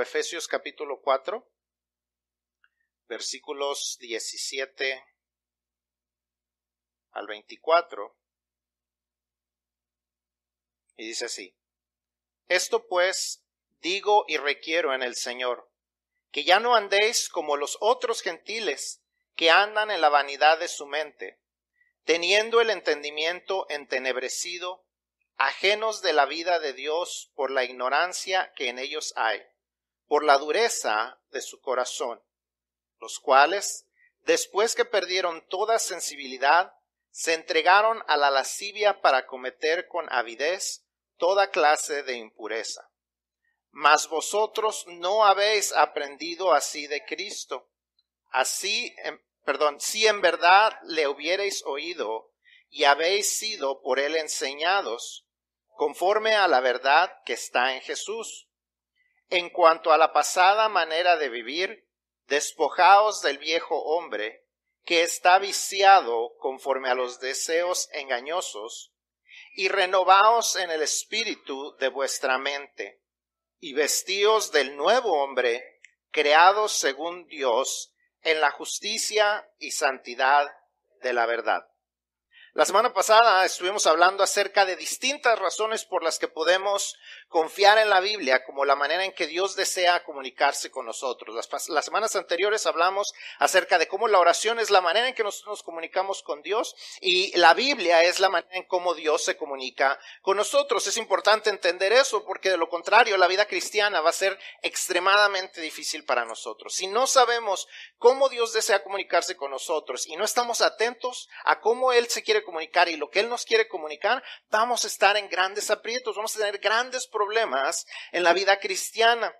Efesios capítulo 4, versículos 17 al 24. Y dice así, Esto pues digo y requiero en el Señor, que ya no andéis como los otros gentiles que andan en la vanidad de su mente, teniendo el entendimiento entenebrecido, ajenos de la vida de Dios por la ignorancia que en ellos hay por la dureza de su corazón, los cuales, después que perdieron toda sensibilidad, se entregaron a la lascivia para cometer con avidez toda clase de impureza. Mas vosotros no habéis aprendido así de Cristo. Así, perdón, si en verdad le hubierais oído y habéis sido por él enseñados, conforme a la verdad que está en Jesús en cuanto a la pasada manera de vivir, despojaos del viejo hombre, que está viciado conforme a los deseos engañosos, y renovaos en el espíritu de vuestra mente, y vestíos del nuevo hombre, creado según Dios, en la justicia y santidad de la verdad. La semana pasada estuvimos hablando acerca de distintas razones por las que podemos confiar en la Biblia como la manera en que Dios desea comunicarse con nosotros. Las, semanas anteriores hablamos acerca de cómo la oración es la manera en que nosotros nos comunicamos con Dios y la Biblia es la manera en cómo Dios se comunica con nosotros. Es importante entender eso porque de lo contrario la vida cristiana va a ser extremadamente difícil para nosotros. Si no sabemos cómo Dios desea comunicarse con nosotros y no estamos atentos a cómo Él se quiere comunicar y lo que Él nos quiere comunicar, vamos a estar en grandes aprietos, vamos a tener grandes problemas en la vida cristiana.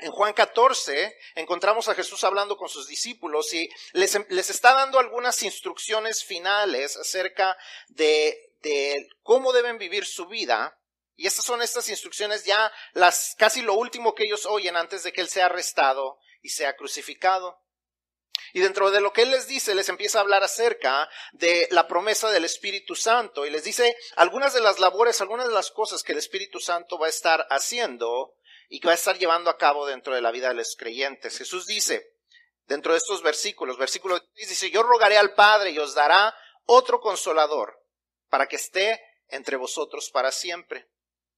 En Juan 14 encontramos a Jesús hablando con sus discípulos y les, les está dando algunas instrucciones finales acerca de, de cómo deben vivir su vida. Y estas son estas instrucciones ya las casi lo último que ellos oyen antes de que Él sea arrestado y sea crucificado. Y dentro de lo que Él les dice, les empieza a hablar acerca de la promesa del Espíritu Santo y les dice algunas de las labores, algunas de las cosas que el Espíritu Santo va a estar haciendo y que va a estar llevando a cabo dentro de la vida de los creyentes. Jesús dice, dentro de estos versículos, versículo 10 dice, yo rogaré al Padre y os dará otro consolador para que esté entre vosotros para siempre.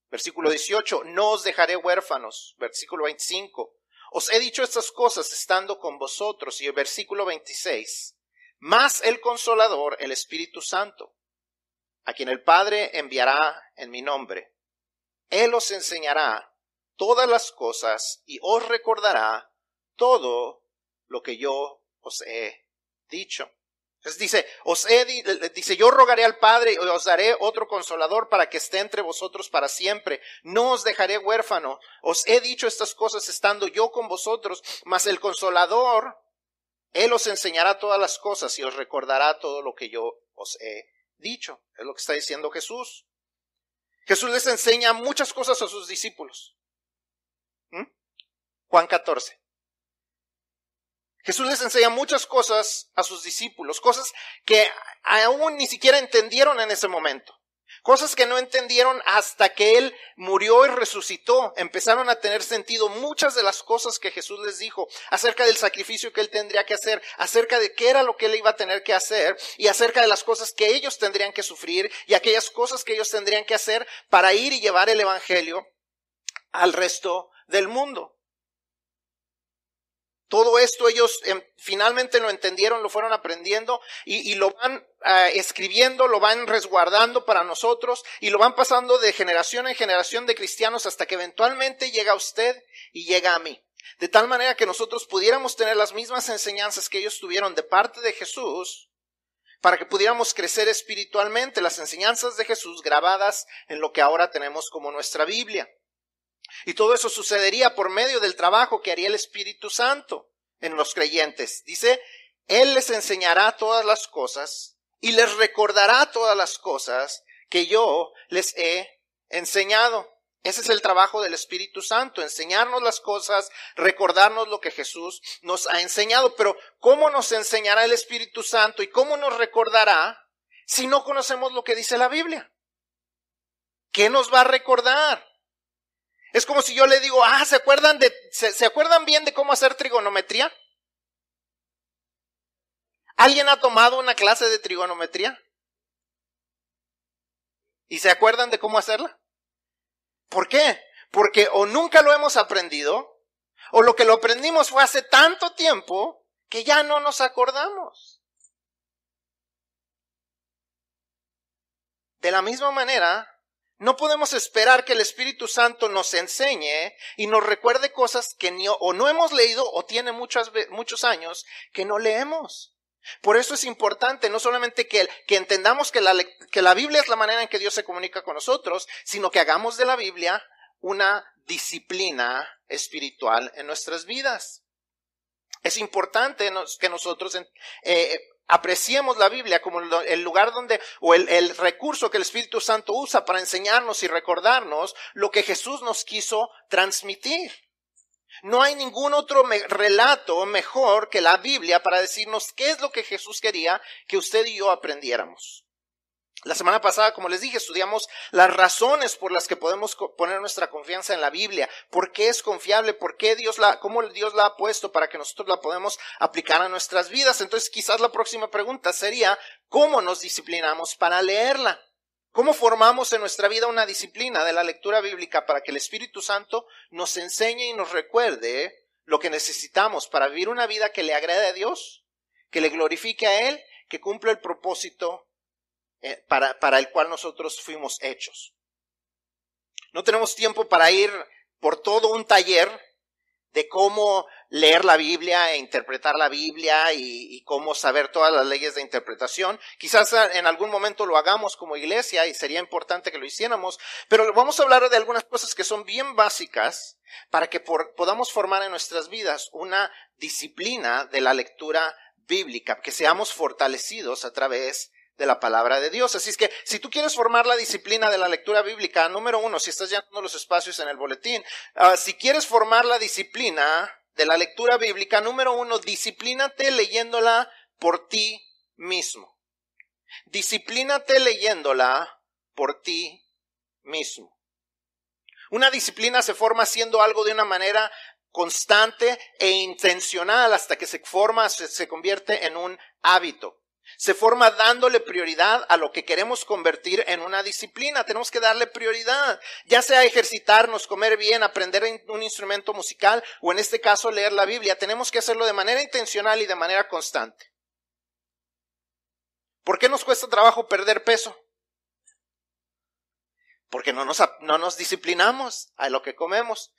Versículo 18, no os dejaré huérfanos. Versículo 25, os he dicho estas cosas estando con vosotros. Y el versículo 26. Más el consolador, el Espíritu Santo, a quien el Padre enviará en mi nombre. Él os enseñará todas las cosas y os recordará todo lo que yo os he dicho. Dice, os he, dice, yo rogaré al Padre y os daré otro consolador para que esté entre vosotros para siempre. No os dejaré huérfano. Os he dicho estas cosas estando yo con vosotros, mas el consolador, Él os enseñará todas las cosas y os recordará todo lo que yo os he dicho. Es lo que está diciendo Jesús. Jesús les enseña muchas cosas a sus discípulos. ¿Mm? Juan 14. Jesús les enseña muchas cosas a sus discípulos, cosas que aún ni siquiera entendieron en ese momento, cosas que no entendieron hasta que Él murió y resucitó. Empezaron a tener sentido muchas de las cosas que Jesús les dijo acerca del sacrificio que Él tendría que hacer, acerca de qué era lo que Él iba a tener que hacer y acerca de las cosas que ellos tendrían que sufrir y aquellas cosas que ellos tendrían que hacer para ir y llevar el Evangelio al resto del mundo. Todo esto ellos em, finalmente lo entendieron, lo fueron aprendiendo y, lo van ah, escribiendo, lo van resguardando para nosotros y lo van pasando de generación en generación de cristianos hasta que eventualmente llega a usted y llega a mí. De tal manera que nosotros pudiéramos tener las mismas enseñanzas que ellos tuvieron de parte de Jesús para que pudiéramos crecer espiritualmente, las enseñanzas de Jesús grabadas en lo que ahora tenemos como nuestra Biblia. Y todo eso sucedería por medio del trabajo que haría el Espíritu Santo en los creyentes. Dice, Él les enseñará todas las cosas y les recordará todas las cosas que yo les he enseñado. Ese es el trabajo del Espíritu Santo, enseñarnos las cosas, recordarnos lo que Jesús nos ha enseñado. Pero ¿cómo nos enseñará el Espíritu Santo y cómo nos recordará si no conocemos lo que dice la Biblia? ¿Qué nos va a recordar? Es como si yo le digo, ah, ¿se acuerdan de, se, acuerdan bien de cómo hacer trigonometría? ¿Alguien ha tomado una clase de trigonometría? ¿Y se acuerdan de cómo hacerla? ¿Por qué? Porque o nunca lo hemos aprendido, o lo que lo aprendimos fue hace tanto tiempo que ya no nos acordamos. De la misma manera, no podemos esperar que el Espíritu Santo nos enseñe y nos recuerde cosas que ni, o no hemos leído o tiene muchos, muchos años que no leemos. Por eso es importante no solamente que, que entendamos que la, que la Biblia es la manera en que Dios se comunica con nosotros, sino que hagamos de la Biblia una disciplina espiritual en nuestras vidas. Es importante que nosotros eh, apreciemos la Biblia como el lugar donde, o el, recurso que el Espíritu Santo usa para enseñarnos y recordarnos lo que Jesús nos quiso transmitir. No hay ningún otro relato mejor que la Biblia para decirnos qué es lo que Jesús quería que usted y yo aprendiéramos. La semana pasada, como les dije, estudiamos las razones por las que podemos poner nuestra confianza en la Biblia, por qué es confiable, por qué Dios la, cómo Dios la ha puesto para que nosotros la podemos aplicar a nuestras vidas. Entonces, quizás la próxima pregunta sería, ¿cómo nos disciplinamos para leerla? ¿Cómo formamos en nuestra vida una disciplina de la lectura bíblica para que el Espíritu Santo nos enseñe y nos recuerde lo que necesitamos para vivir una vida que le agrade a Dios, que le glorifique a Él, que cumpla el propósito eh, para, para el cual nosotros fuimos hechos. No tenemos tiempo para ir por todo un taller de cómo leer la Biblia e interpretar la Biblia y, cómo saber todas las leyes de interpretación. Quizás en algún momento lo hagamos como iglesia y sería importante que lo hiciéramos, pero vamos a hablar de algunas cosas que son bien básicas para que podamos formar en nuestras vidas una disciplina de la lectura bíblica, que seamos fortalecidos a través de la palabra de Dios. Así es que si tú quieres formar la disciplina de la lectura bíblica, número uno, si estás llenando los espacios en el boletín, ah, si quieres formar la disciplina de la lectura bíblica, número uno, disciplínate leyéndola por ti mismo. Disciplínate leyéndola por ti mismo. Una disciplina se forma haciendo algo de una manera constante e intencional hasta que se forma, se convierte en un hábito. Se forma dándole prioridad a lo que queremos convertir en una disciplina. Tenemos que darle prioridad, ya sea ejercitarnos, comer bien, aprender un instrumento musical o en este caso leer la Biblia. Tenemos que hacerlo de manera intencional y de manera constante. ¿Por qué nos cuesta trabajo perder peso? Porque no nos, no nos disciplinamos a lo que comemos.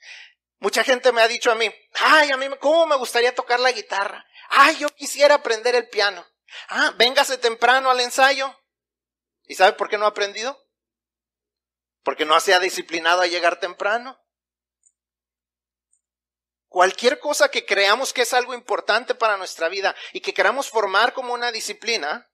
Mucha gente me ha dicho a mí, ay, a mí, ¿cómo me gustaría tocar la guitarra? Ay, yo quisiera aprender el piano. Ah, véngase temprano al ensayo. ¿Y sabe por qué no ha aprendido? Porque no se ha disciplinado a llegar temprano. Cualquier cosa que creamos que es algo importante para nuestra vida y que queramos formar como una disciplina,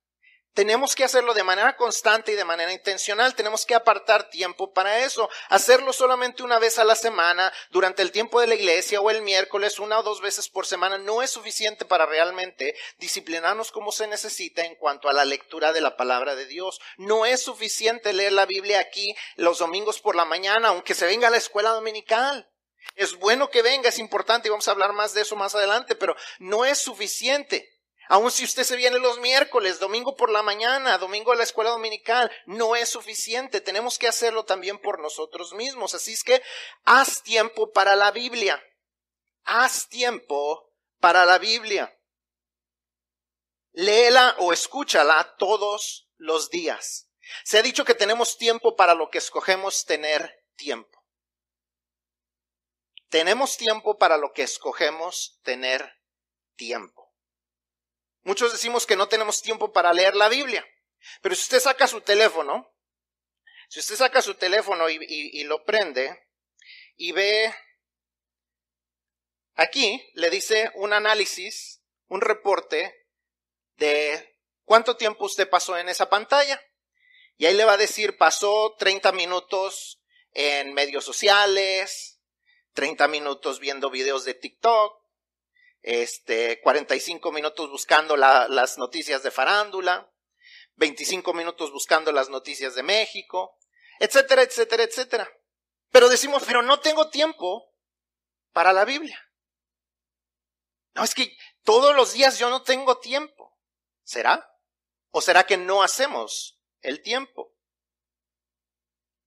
tenemos que hacerlo de manera constante y de manera intencional. Tenemos que apartar tiempo para eso. Hacerlo solamente una vez a la semana, durante el tiempo de la iglesia o el miércoles, una o dos veces por semana, no es suficiente para realmente disciplinarnos como se necesita en cuanto a la lectura de la palabra de Dios. No es suficiente leer la Biblia aquí los domingos por la mañana, aunque se venga a la escuela dominical. Es bueno que venga, es importante y vamos a hablar más de eso más adelante, pero no es suficiente. Aun si usted se viene los miércoles, domingo por la mañana, domingo a la escuela dominical, no es suficiente. Tenemos que hacerlo también por nosotros mismos. Así es que haz tiempo para la Biblia. Haz tiempo para la Biblia. Léela o escúchala todos los días. Se ha dicho que tenemos tiempo para lo que escogemos tener tiempo. Tenemos tiempo para lo que escogemos tener tiempo. Muchos decimos que no tenemos tiempo para leer la Biblia, pero si usted saca su teléfono, si usted saca su teléfono y, lo prende y ve aquí, le dice un análisis, un reporte de cuánto tiempo usted pasó en esa pantalla. Y ahí le va a decir, pasó 30 minutos en medios sociales, 30 minutos viendo videos de TikTok, este, 45 minutos buscando las noticias de farándula, 25 minutos buscando las noticias de México, etcétera, etcétera, etcétera. Pero decimos, pero no tengo tiempo para la Biblia. No, es que todos los días yo no tengo tiempo. ¿Será? ¿O será que no hacemos el tiempo?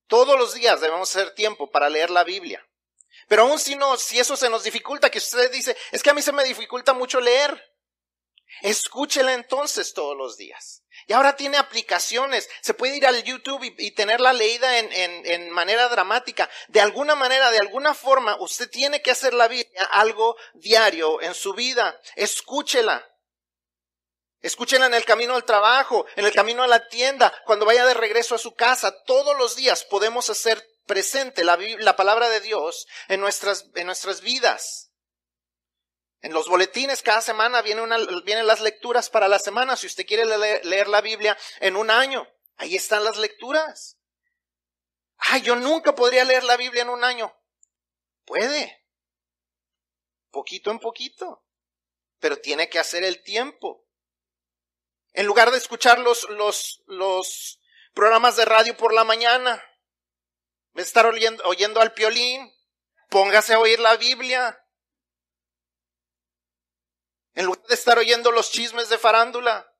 Todos los días debemos hacer tiempo para leer la Biblia. Pero aún si no, si eso se nos dificulta, que usted dice, es que a mí se me dificulta mucho leer. Escúchela entonces todos los días. Y ahora tiene aplicaciones. Se puede ir al YouTube y, tenerla leída en, en, manera dramática. De alguna manera, de alguna forma, usted tiene que hacer la Biblia algo diario en su vida. Escúchela. Escúchela en el camino al trabajo, en el camino a la tienda, cuando vaya de regreso a su casa. Todos los días podemos hacer presente la, la palabra de Dios en nuestras, en nuestras vidas. En los boletines cada semana viene una, vienen las lecturas para la semana. Si usted quiere leer, la Biblia en un año, ahí están las lecturas. Ay, yo nunca podría leer la Biblia en un año. Puede. Poquito en poquito. Pero tiene que hacer el tiempo. En lugar de escuchar los, los, los programas de radio por la mañana, de estar oyendo, oyendo al piolín, póngase a oír la Biblia. En lugar de estar oyendo los chismes de farándula,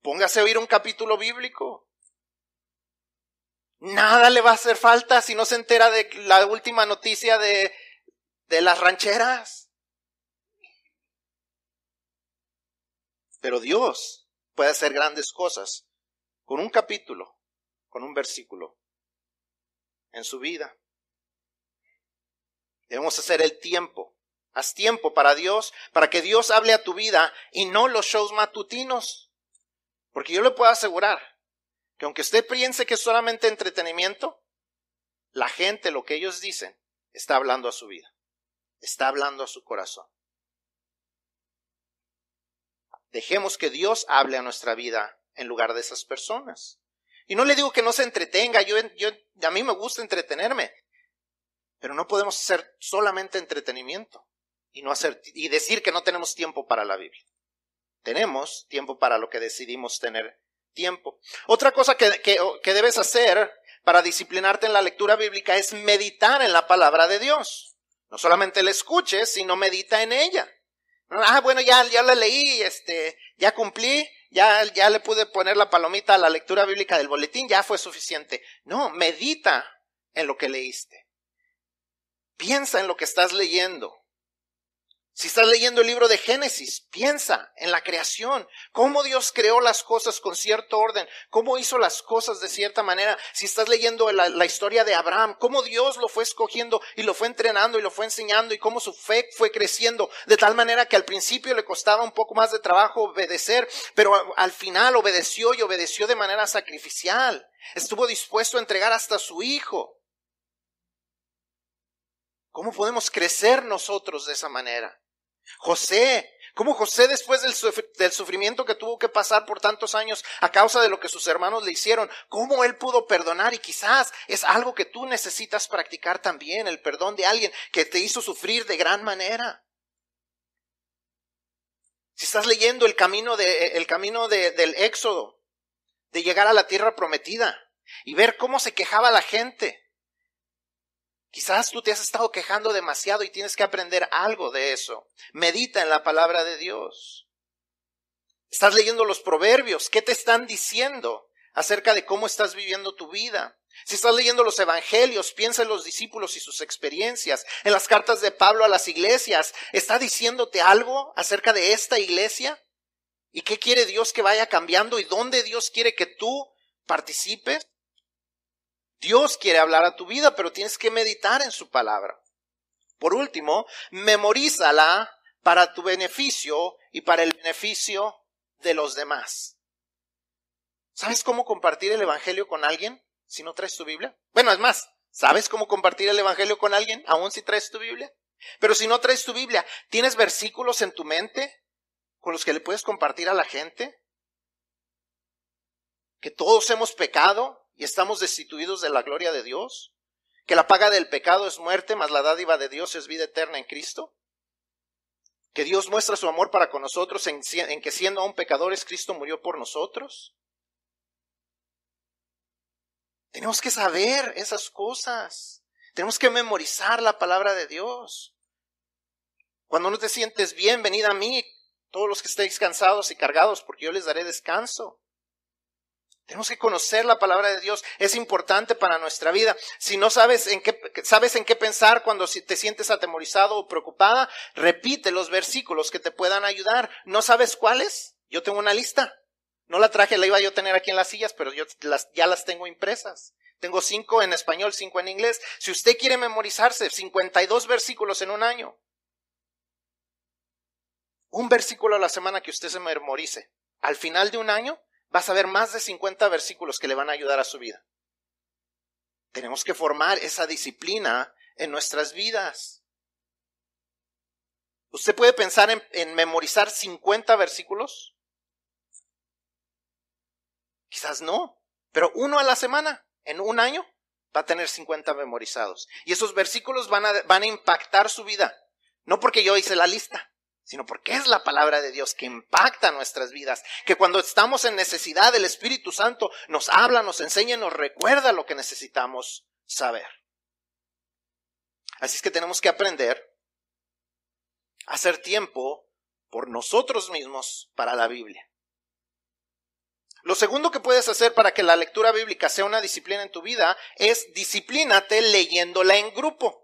póngase a oír un capítulo bíblico. Nada le va a hacer falta si no se entera de la última noticia de, de las rancheras. Pero Dios puede hacer grandes cosas con un capítulo, con un versículo en su vida. Debemos hacer el tiempo Haz tiempo para Dios, para que Dios hable a tu vida y no los shows matutinos. Porque yo le puedo asegurar que aunque usted piense que es solamente entretenimiento, la gente, lo que ellos dicen, está hablando a su vida, está hablando a su corazón. Dejemos que Dios hable a nuestra vida en lugar de esas personas. Y no le digo que no se entretenga, yo, yo, a mí me gusta entretenerme, pero no podemos hacer solamente entretenimiento y no hacer y decir que no tenemos tiempo para la Biblia. Tenemos tiempo para lo que decidimos tener tiempo. Otra cosa que, que, debes hacer para disciplinarte en la lectura bíblica es meditar en la palabra de Dios. No solamente la escuches, sino medita en ella. Ah, bueno, ya, ya la leí, este, ya cumplí, ya, ya le pude poner la palomita a la lectura bíblica del boletín, ya fue suficiente. No, medita en lo que leíste. Piensa en lo que estás leyendo. Si estás leyendo el libro de Génesis, piensa en la creación, cómo Dios creó las cosas con cierto orden, cómo hizo las cosas de cierta manera. Si estás leyendo la, historia de Abraham, cómo Dios lo fue escogiendo y lo fue entrenando y lo fue enseñando y cómo su fe fue creciendo de tal manera que al principio le costaba un poco más de trabajo obedecer, pero al final obedeció y obedeció de manera sacrificial. Estuvo dispuesto a entregar hasta su hijo. ¿Cómo podemos crecer nosotros de esa manera? José, como José después del, sufrimiento que tuvo que pasar por tantos años a causa de lo que sus hermanos le hicieron, cómo él pudo perdonar y quizás es algo que tú necesitas practicar también, el perdón de alguien que te hizo sufrir de gran manera. Si estás leyendo el camino, de, el camino del éxodo, de llegar a la tierra prometida y ver cómo se quejaba la gente, Quizás tú te has estado quejando demasiado y tienes que aprender algo de eso. Medita en la palabra de Dios. Estás leyendo los proverbios. ¿Qué te están diciendo acerca de cómo estás viviendo tu vida? Si estás leyendo los evangelios, piensa en los discípulos y sus experiencias. En las cartas de Pablo a las iglesias, ¿está diciéndote algo acerca de esta iglesia? ¿Y qué quiere Dios que vaya cambiando? ¿Y dónde Dios quiere que tú participes? Dios quiere hablar a tu vida, pero tienes que meditar en su palabra. Por último, memorízala para tu beneficio y para el beneficio de los demás. ¿Sabes cómo compartir el Evangelio con alguien si no traes tu Biblia? Bueno, es más, ¿sabes cómo compartir el Evangelio con alguien aún si traes tu Biblia? Pero si no traes tu Biblia, ¿tienes versículos en tu mente con los que le puedes compartir a la gente? Que todos hemos pecado y estamos destituidos de la gloria de Dios? ¿Que la paga del pecado es muerte, mas la dádiva de Dios es vida eterna en Cristo? ¿Que Dios muestra su amor para con nosotros en, en que siendo aún pecadores Cristo murió por nosotros? Tenemos que saber esas cosas. Tenemos que memorizar la palabra de Dios. Cuando no te sientes bien, venid a mí, todos los que estéis cansados y cargados, porque yo les daré descanso. Tenemos que conocer la palabra de Dios. Es importante para nuestra vida. Si no sabes en qué, sabes en qué pensar cuando te sientes atemorizado o preocupada, repite los versículos que te puedan ayudar. ¿No sabes cuáles? Yo tengo una lista. No la traje, la iba yo a tener aquí en las sillas, pero yo ya las tengo impresas. Tengo cinco en español, cinco en inglés. Si usted quiere memorizarse 52 versículos en un año, un versículo a la semana que usted se memorice, al final de un año vas a ver más de 50 versículos que le van a ayudar a su vida. Tenemos que formar esa disciplina en nuestras vidas. ¿Usted puede pensar en, memorizar 50 versículos? Quizás no, pero uno a la semana, en un año, va a tener 50 memorizados. Y esos versículos van a, van a impactar su vida. No porque yo hice la lista, sino porque es la palabra de Dios que impacta nuestras vidas, que cuando estamos en necesidad el Espíritu Santo nos habla, nos enseña, nos recuerda lo que necesitamos saber. Así es que tenemos que aprender a hacer tiempo por nosotros mismos para la Biblia. Lo segundo que puedes hacer para que la lectura bíblica sea una disciplina en tu vida es disciplínate leyéndola en grupo.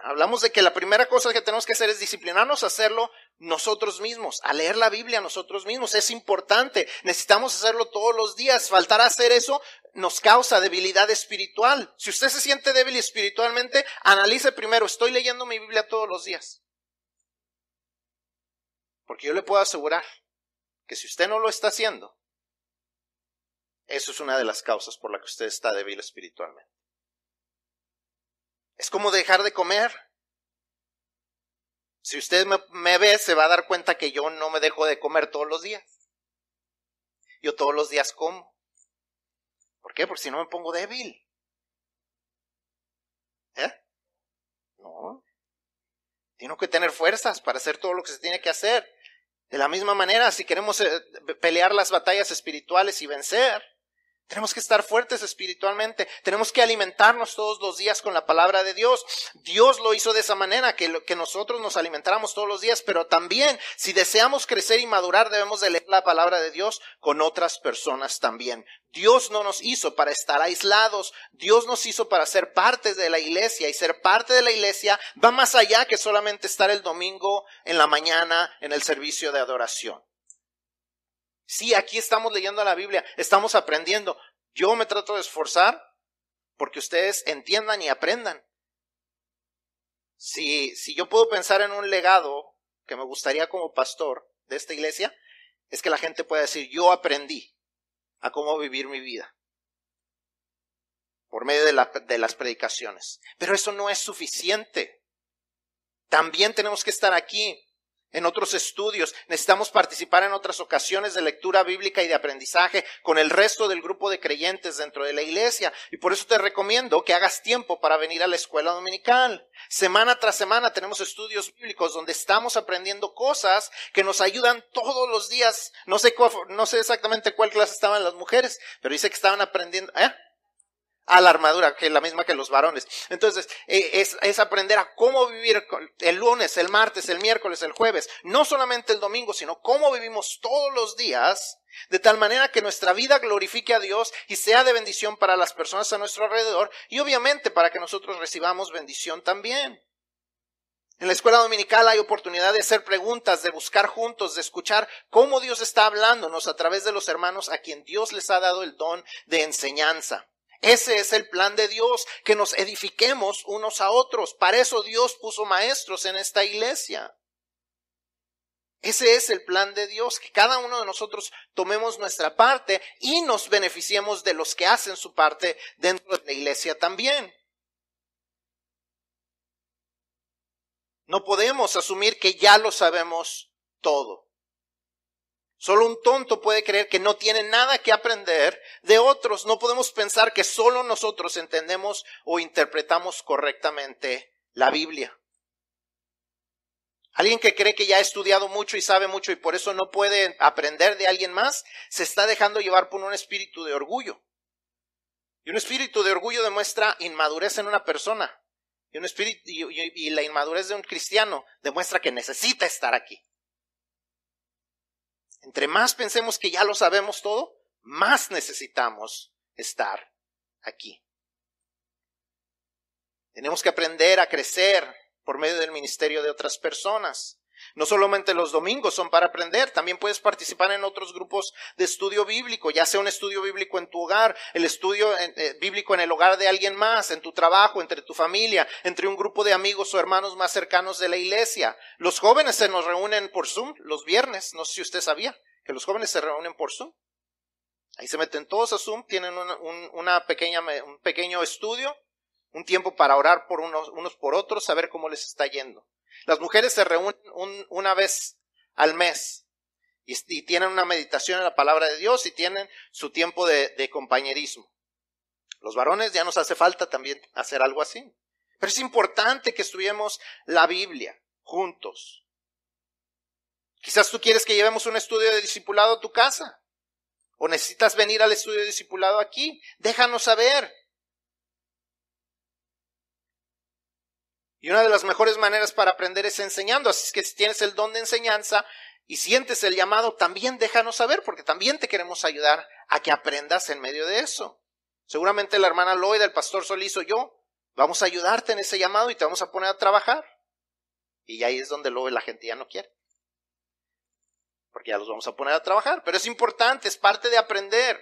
Hablamos de que la primera cosa que tenemos que hacer es disciplinarnos a hacerlo nosotros mismos, a leer la Biblia nosotros mismos. Es importante, necesitamos hacerlo todos los días. Faltar a hacer eso nos causa debilidad espiritual. Si usted se siente débil espiritualmente, analice primero, ¿estoy leyendo mi Biblia todos los días? Porque yo le puedo asegurar que si usted no lo está haciendo, eso es una de las causas por la que usted está débil espiritualmente. Es como dejar de comer. Si usted me, ve, se va a dar cuenta que yo no me dejo de comer todos los días. Yo todos los días como. ¿Por qué? Porque si no me pongo débil. ¿Eh? No. Tengo que tener fuerzas para hacer todo lo que se tiene que hacer. De la misma manera, si queremos eh, pelear las batallas espirituales y vencer, tenemos que estar fuertes espiritualmente. Tenemos que alimentarnos todos los días con la palabra de Dios. Dios lo hizo de esa manera, que, nosotros nos alimentáramos todos los días, pero también si deseamos crecer y madurar, debemos de leer la palabra de Dios con otras personas también. Dios no nos hizo para estar aislados. Dios nos hizo para ser parte de la iglesia y ser parte de la iglesia va más allá que solamente estar el domingo en la mañana en el servicio de adoración. Sí, aquí estamos leyendo la Biblia, estamos aprendiendo. Yo me trato de esforzar porque ustedes entiendan y aprendan. Si, si yo puedo pensar en un legado que me gustaría como pastor de esta iglesia, es que la gente pueda decir, yo aprendí a cómo vivir mi vida por medio de, la, de las predicaciones. Pero eso no es suficiente. También tenemos que estar aquí en otros estudios, necesitamos participar en otras ocasiones de lectura bíblica y de aprendizaje con el resto del grupo de creyentes dentro de la iglesia. Y por eso te recomiendo que hagas tiempo para venir a la escuela dominical. Semana tras semana tenemos estudios bíblicos donde estamos aprendiendo cosas que nos ayudan todos los días. No sé, no sé exactamente cuál clase estaban las mujeres, pero dice que estaban aprendiendo. ¿eh? A la armadura, que es la misma que los varones. Entonces, eh, es, es, aprender a cómo vivir el lunes, el martes, el miércoles, el jueves, no solamente el domingo, sino cómo vivimos todos los días, de tal manera que nuestra vida glorifique a Dios y sea de bendición para las personas a nuestro alrededor y obviamente para que nosotros recibamos bendición también. En la escuela dominical hay oportunidad de hacer preguntas, de buscar juntos, de escuchar cómo Dios está hablándonos a través de los hermanos a quien Dios les ha dado el don de enseñanza. Ese es el plan de Dios, que nos edifiquemos unos a otros. Para eso Dios puso maestros en esta iglesia. Ese es el plan de Dios, que cada uno de nosotros tomemos nuestra parte y nos beneficiemos de los que hacen su parte dentro de la iglesia también. No podemos asumir que ya lo sabemos todo. Solo un tonto puede creer que no tiene nada que aprender de otros. No podemos pensar que solo nosotros entendemos o interpretamos correctamente la Biblia. Alguien que cree que ya ha estudiado mucho y sabe mucho y por eso no puede aprender de alguien más, se está dejando llevar por un espíritu de orgullo. Y un espíritu de orgullo demuestra inmadurez en una persona. Y, un espíritu, y, la inmadurez de un cristiano demuestra que necesita estar aquí. Entre más pensemos que ya lo sabemos todo, más necesitamos estar aquí. Tenemos que aprender a crecer por medio del ministerio de otras personas. No solamente los domingos son para aprender, también puedes participar en otros grupos de estudio bíblico, ya sea un estudio bíblico en tu hogar, el estudio eh, bíblico en el hogar de alguien más, en tu trabajo, entre tu familia, entre un grupo de amigos o hermanos más cercanos de la iglesia. Los jóvenes se nos reúnen por Zoom los viernes, no sé si usted sabía que los jóvenes se reúnen por Zoom. Ahí se meten todos a Zoom, tienen una, pequeña, un pequeño estudio, un tiempo para orar por unos, unos por otros, saber cómo les está yendo. Las mujeres se reúnen una vez al mes y, tienen una meditación en la palabra de Dios y tienen su tiempo de, de compañerismo. Los varones ya nos hace falta también hacer algo así. Pero es importante que estudiemos la Biblia juntos. Quizás tú quieres que llevemos un estudio de discipulado a tu casa. O necesitas venir al estudio de discipulado aquí. Déjanos saber. Y una de las mejores maneras para aprender es enseñando. Así es que si tienes el don de enseñanza y sientes el llamado, también déjanos saber, porque también te queremos ayudar a que aprendas en medio de eso. Seguramente la hermana Lloyd, el pastor Solís o yo, vamos a ayudarte en ese llamado y te vamos a poner a trabajar. Y ahí es donde luego la gente ya no quiere. Porque ya los vamos a poner a trabajar. Pero es importante, es parte de aprender.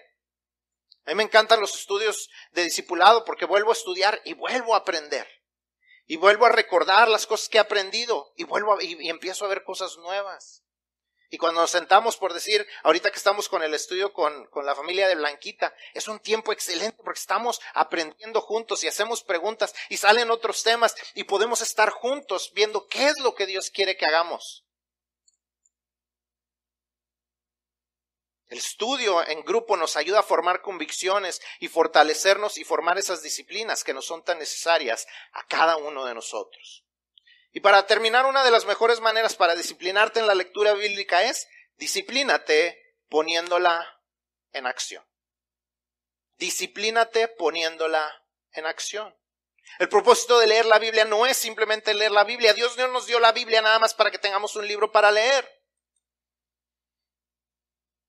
A mí me encantan los estudios de discipulado porque vuelvo a estudiar y vuelvo a aprender. Y vuelvo a recordar las cosas que he aprendido y vuelvo y, empiezo a ver cosas nuevas. Y cuando nos sentamos por decir, ahorita que estamos con el estudio con, con, la familia de Blanquita, es un tiempo excelente porque estamos aprendiendo juntos y hacemos preguntas y salen otros temas y podemos estar juntos viendo qué es lo que Dios quiere que hagamos. El estudio en grupo nos ayuda a formar convicciones y fortalecernos y formar esas disciplinas que nos son tan necesarias a cada uno de nosotros. Y para terminar, una de las mejores maneras para disciplinarte en la lectura bíblica es disciplínate poniéndola en acción. Disciplínate poniéndola en acción. El propósito de leer la Biblia no es simplemente leer la Biblia. Dios no nos dio la Biblia nada más para que tengamos un libro para leer.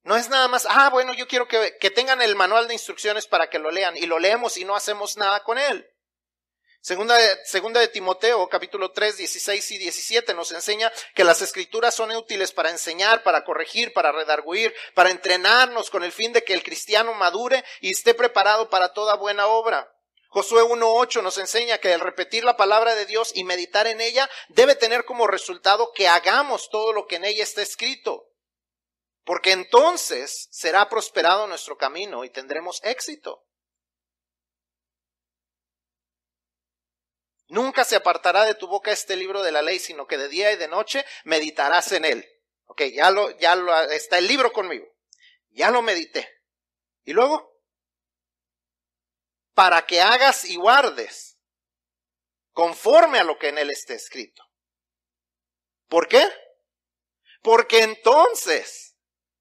No es nada más, ah, bueno, yo quiero que, tengan el manual de instrucciones para que lo lean y lo leemos y no hacemos nada con él. Segunda de, segunda de Timoteo, capítulo 3, 16 y 17 nos enseña que las escrituras son útiles para enseñar, para corregir, para redarguir, para entrenarnos con el fin de que el cristiano madure y esté preparado para toda buena obra. Josué 1.8 nos enseña que el repetir la palabra de Dios y meditar en ella debe tener como resultado que hagamos todo lo que en ella está escrito porque entonces será prosperado nuestro camino y tendremos éxito. Nunca se apartará de tu boca este libro de la ley, sino que de día y de noche meditarás en él. Ok, ya lo, ya lo, está el libro conmigo. Ya lo medité. ¿Y luego? Para que hagas y guardes conforme a lo que en él esté escrito. ¿Por qué? Porque entonces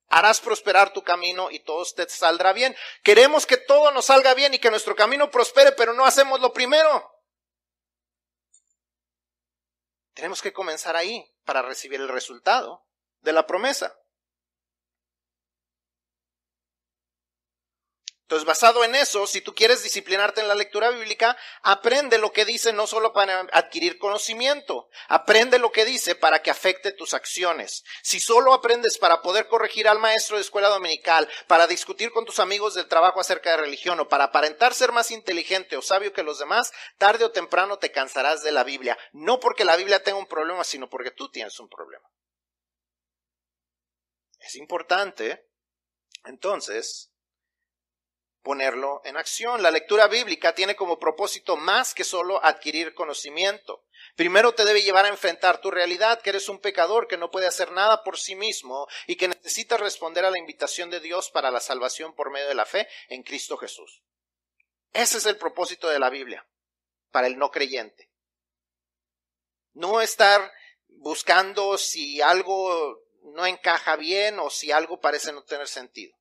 harás prosperar tu camino y todo te saldrá bien. Queremos que todo nos salga bien y que nuestro camino prospere, pero no hacemos lo primero. Tenemos que comenzar ahí para recibir el resultado de la promesa. Entonces, basado en eso, si tú quieres disciplinarte en la lectura bíblica, aprende lo que dice no solo para adquirir conocimiento, aprende lo que dice para que afecte tus acciones. Si solo aprendes para poder corregir al maestro de escuela dominical, para discutir con tus amigos del trabajo acerca de religión o para aparentar ser más inteligente o sabio que los demás, tarde o temprano te cansarás de la Biblia. No porque la Biblia tenga un problema, sino porque tú tienes un problema. Es importante, entonces, ponerlo en acción. La lectura bíblica tiene como propósito más que solo adquirir conocimiento. Primero te debe llevar a enfrentar tu realidad, que eres un pecador que no puede hacer nada por sí mismo y que necesitas responder a la invitación de Dios para la salvación por medio de la fe en Cristo Jesús. Ese es el propósito de la Biblia para el no creyente. No estar buscando si algo no encaja bien o si algo parece no tener sentido.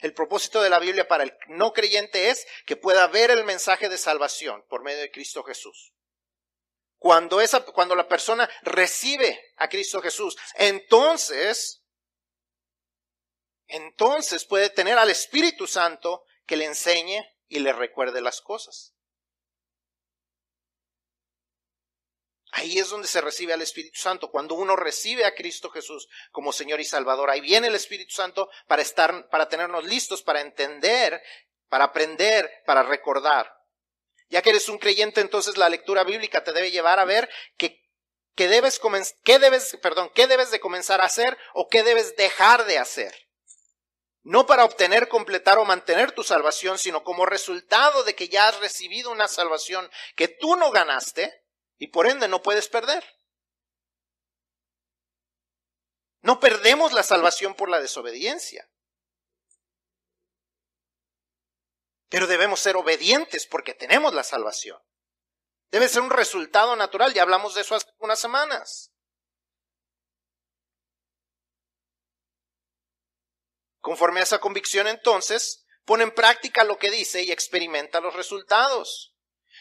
El propósito de la Biblia para el no creyente es que pueda ver el mensaje de salvación por medio de Cristo Jesús. Cuando, esa, cuando la persona recibe a Cristo Jesús, entonces, entonces puede tener al Espíritu Santo que le enseñe y le recuerde las cosas. Ahí es donde se recibe al Espíritu Santo. Cuando uno recibe a Cristo Jesús como Señor y Salvador, ahí viene el Espíritu Santo para estar, para tenernos listos, para entender, para aprender, para recordar. Ya que eres un creyente, entonces la lectura bíblica te debe llevar a ver que, que debes, qué debes, perdón, qué debes de comenzar a hacer o qué debes dejar de hacer. No para obtener, completar o mantener tu salvación, sino como resultado de que ya has recibido una salvación que tú no ganaste, y por ende no puedes perder. No perdemos la salvación por la desobediencia. Pero debemos ser obedientes porque tenemos la salvación. Debe ser un resultado natural, ya hablamos de eso hace unas semanas. Conforme a esa convicción entonces, pone en práctica lo que dice y experimenta los resultados.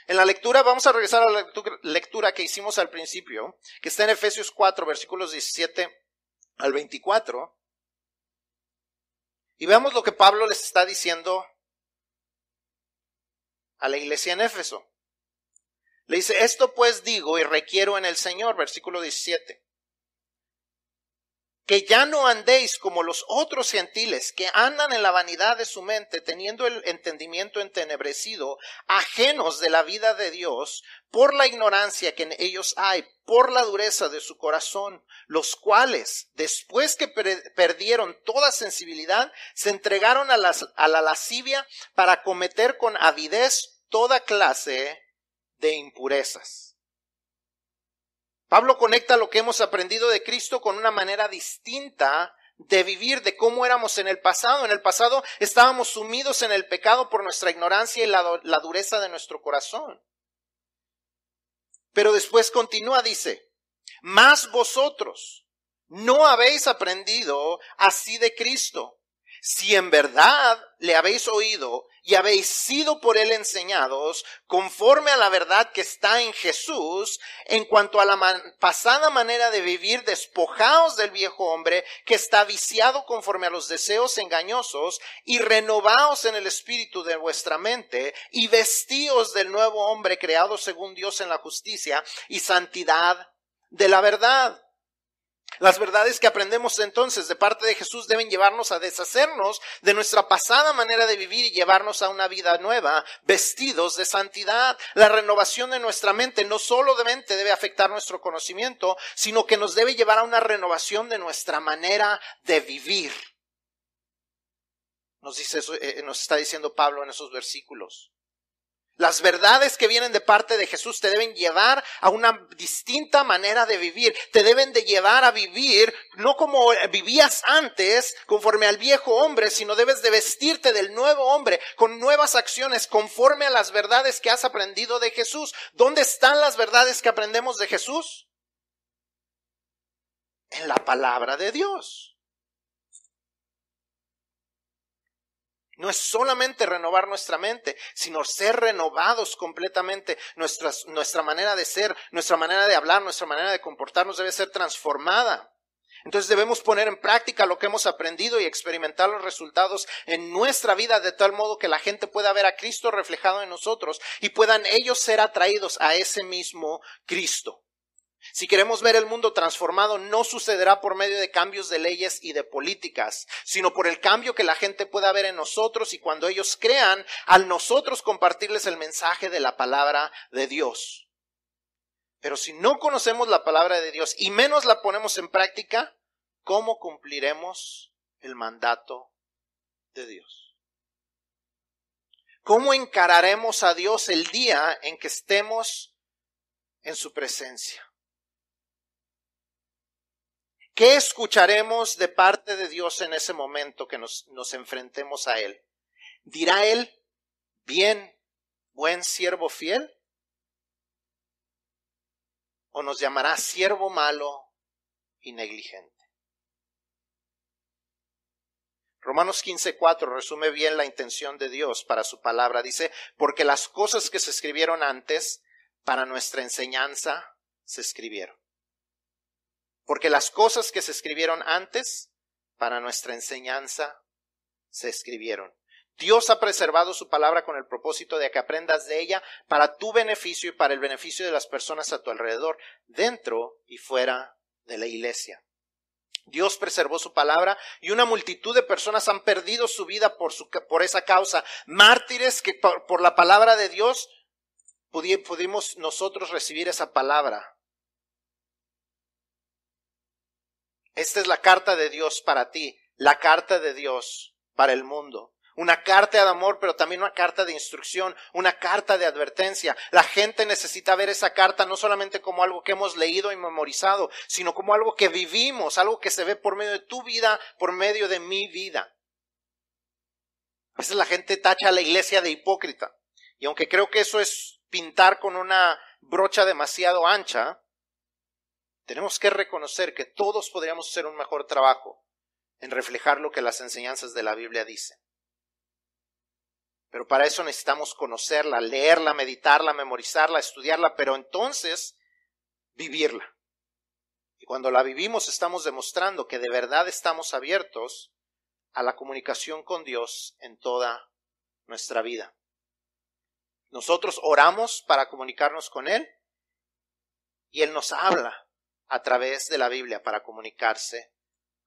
En la lectura, vamos a regresar a la lectura que hicimos al principio, que está en Efesios 4, versículos 17 al 24. Y veamos lo que Pablo les está diciendo a la iglesia en Éfeso. Le dice, esto pues digo y requiero en el Señor, versículo 17 que ya no andéis como los otros gentiles que andan en la vanidad de su mente, teniendo el entendimiento entenebrecido, ajenos de la vida de Dios, por la ignorancia que en ellos hay, por la dureza de su corazón, los cuales, después que perdieron toda sensibilidad, se entregaron a, a la lascivia para cometer con avidez toda clase de impurezas. Pablo conecta lo que hemos aprendido de Cristo con una manera distinta de vivir, de cómo éramos en el pasado. En el pasado estábamos sumidos en el pecado por nuestra ignorancia y la, dureza de nuestro corazón. Pero después continúa, dice, más vosotros no habéis aprendido así de Cristo. Si en verdad le habéis oído y habéis sido por él enseñados conforme a la verdad que está en Jesús, en cuanto a la pasada manera de vivir, despojaos del viejo hombre que está viciado conforme a los deseos engañosos y renovaos en el espíritu de vuestra mente y vestíos del nuevo hombre creado según Dios en la justicia y santidad de la verdad. Las verdades que aprendemos entonces de parte de Jesús deben llevarnos a deshacernos de nuestra pasada manera de vivir y llevarnos a una vida nueva, vestidos de santidad. La renovación de nuestra mente no solamente debe afectar nuestro conocimiento, sino que nos debe llevar a una renovación de nuestra manera de vivir. Nos dice eso, eh, nos está diciendo Pablo en esos versículos. Las verdades que vienen de parte de Jesús te deben llevar a una distinta manera de vivir. Te deben de llevar a vivir no como vivías antes, conforme al viejo hombre, sino debes de vestirte del nuevo hombre con nuevas acciones conforme a las verdades que has aprendido de Jesús. ¿Dónde están las verdades que aprendemos de Jesús? En la palabra de Dios. No es solamente renovar nuestra mente, sino ser renovados completamente. nuestra manera de ser, nuestra manera de hablar, nuestra manera de comportarnos debe ser transformada. Entonces debemos poner en práctica lo que hemos aprendido y experimentar los resultados en nuestra vida de tal modo que la gente pueda ver a Cristo reflejado en nosotros y puedan ellos ser atraídos a ese mismo Cristo. Si queremos ver el mundo transformado, no sucederá por medio de cambios de leyes y de políticas, sino por el cambio que la gente pueda ver en nosotros y cuando ellos crean, al nosotros compartirles el mensaje de la palabra de Dios. Pero si no conocemos la palabra de Dios y menos la ponemos en práctica, ¿cómo cumpliremos el mandato de Dios? ¿Cómo encararemos a Dios el día en que estemos en su presencia? ¿Qué escucharemos de parte de Dios en ese momento que nos, enfrentemos a Él? ¿Dirá Él, bien, buen siervo fiel? ¿O nos llamará siervo malo y negligente? Romanos 15:4 resume bien la intención de Dios para su palabra. Dice, porque las cosas que se escribieron antes para nuestra enseñanza se escribieron. Porque las cosas que se escribieron antes para nuestra enseñanza se escribieron. Dios ha preservado su palabra con el propósito de que aprendas de ella para tu beneficio y para el beneficio de las personas a tu alrededor, dentro y fuera de la iglesia. Dios preservó su palabra y una multitud de personas han perdido su vida por, esa causa. Mártires que por la palabra de Dios pudimos nosotros recibir esa palabra. Esta es la carta de Dios para ti, la carta de Dios para el mundo. Una carta de amor, pero también una carta de instrucción, una carta de advertencia. La gente necesita ver esa carta no solamente como algo que hemos leído y memorizado, sino como algo que vivimos, algo que se ve por medio de tu vida, por medio de mi vida. A veces la gente tacha a la iglesia de hipócrita. Y aunque creo que eso es pintar con una brocha demasiado ancha, tenemos que reconocer que todos podríamos hacer un mejor trabajo en reflejar lo que las enseñanzas de la Biblia dicen. Pero para eso necesitamos conocerla, leerla, meditarla, memorizarla, estudiarla, pero entonces vivirla. Y cuando la vivimos estamos demostrando que de verdad estamos abiertos a la comunicación con Dios en toda nuestra vida. Nosotros oramos para comunicarnos con Él y Él nos habla a través de la Biblia para comunicarse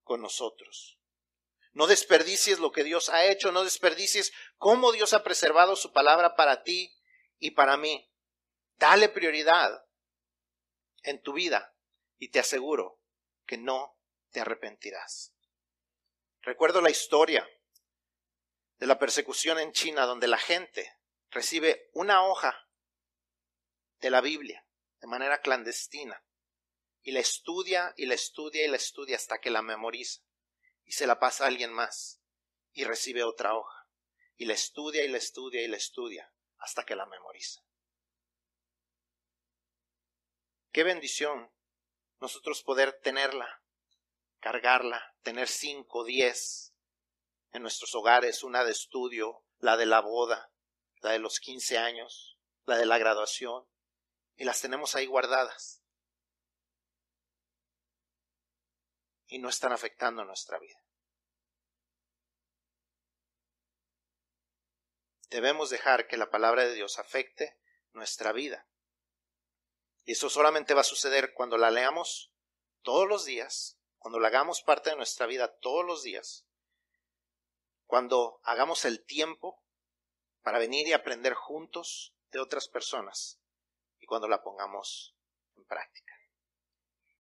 con nosotros. No desperdicies lo que Dios ha hecho, no desperdicies cómo Dios ha preservado su palabra para ti y para mí. Dale prioridad en tu vida y te aseguro que no te arrepentirás. Recuerdo la historia de la persecución en China donde la gente recibe una hoja de la Biblia de manera clandestina y la estudia y la estudia y la estudia hasta que la memoriza y se la pasa a alguien más y recibe otra hoja y la estudia y la estudia y la estudia hasta que la memoriza. Qué bendición nosotros poder tenerla, cargarla, tener cinco, diez en nuestros hogares, una de estudio, la de la boda, la de los quince años, la de la graduación, y las tenemos ahí guardadas. Y no están afectando nuestra vida. Debemos dejar que la palabra de Dios afecte nuestra vida. Y eso solamente va a suceder cuando la leamos todos los días, cuando la hagamos parte de nuestra vida todos los días, cuando hagamos el tiempo para venir y aprender juntos de otras personas y cuando la pongamos en práctica.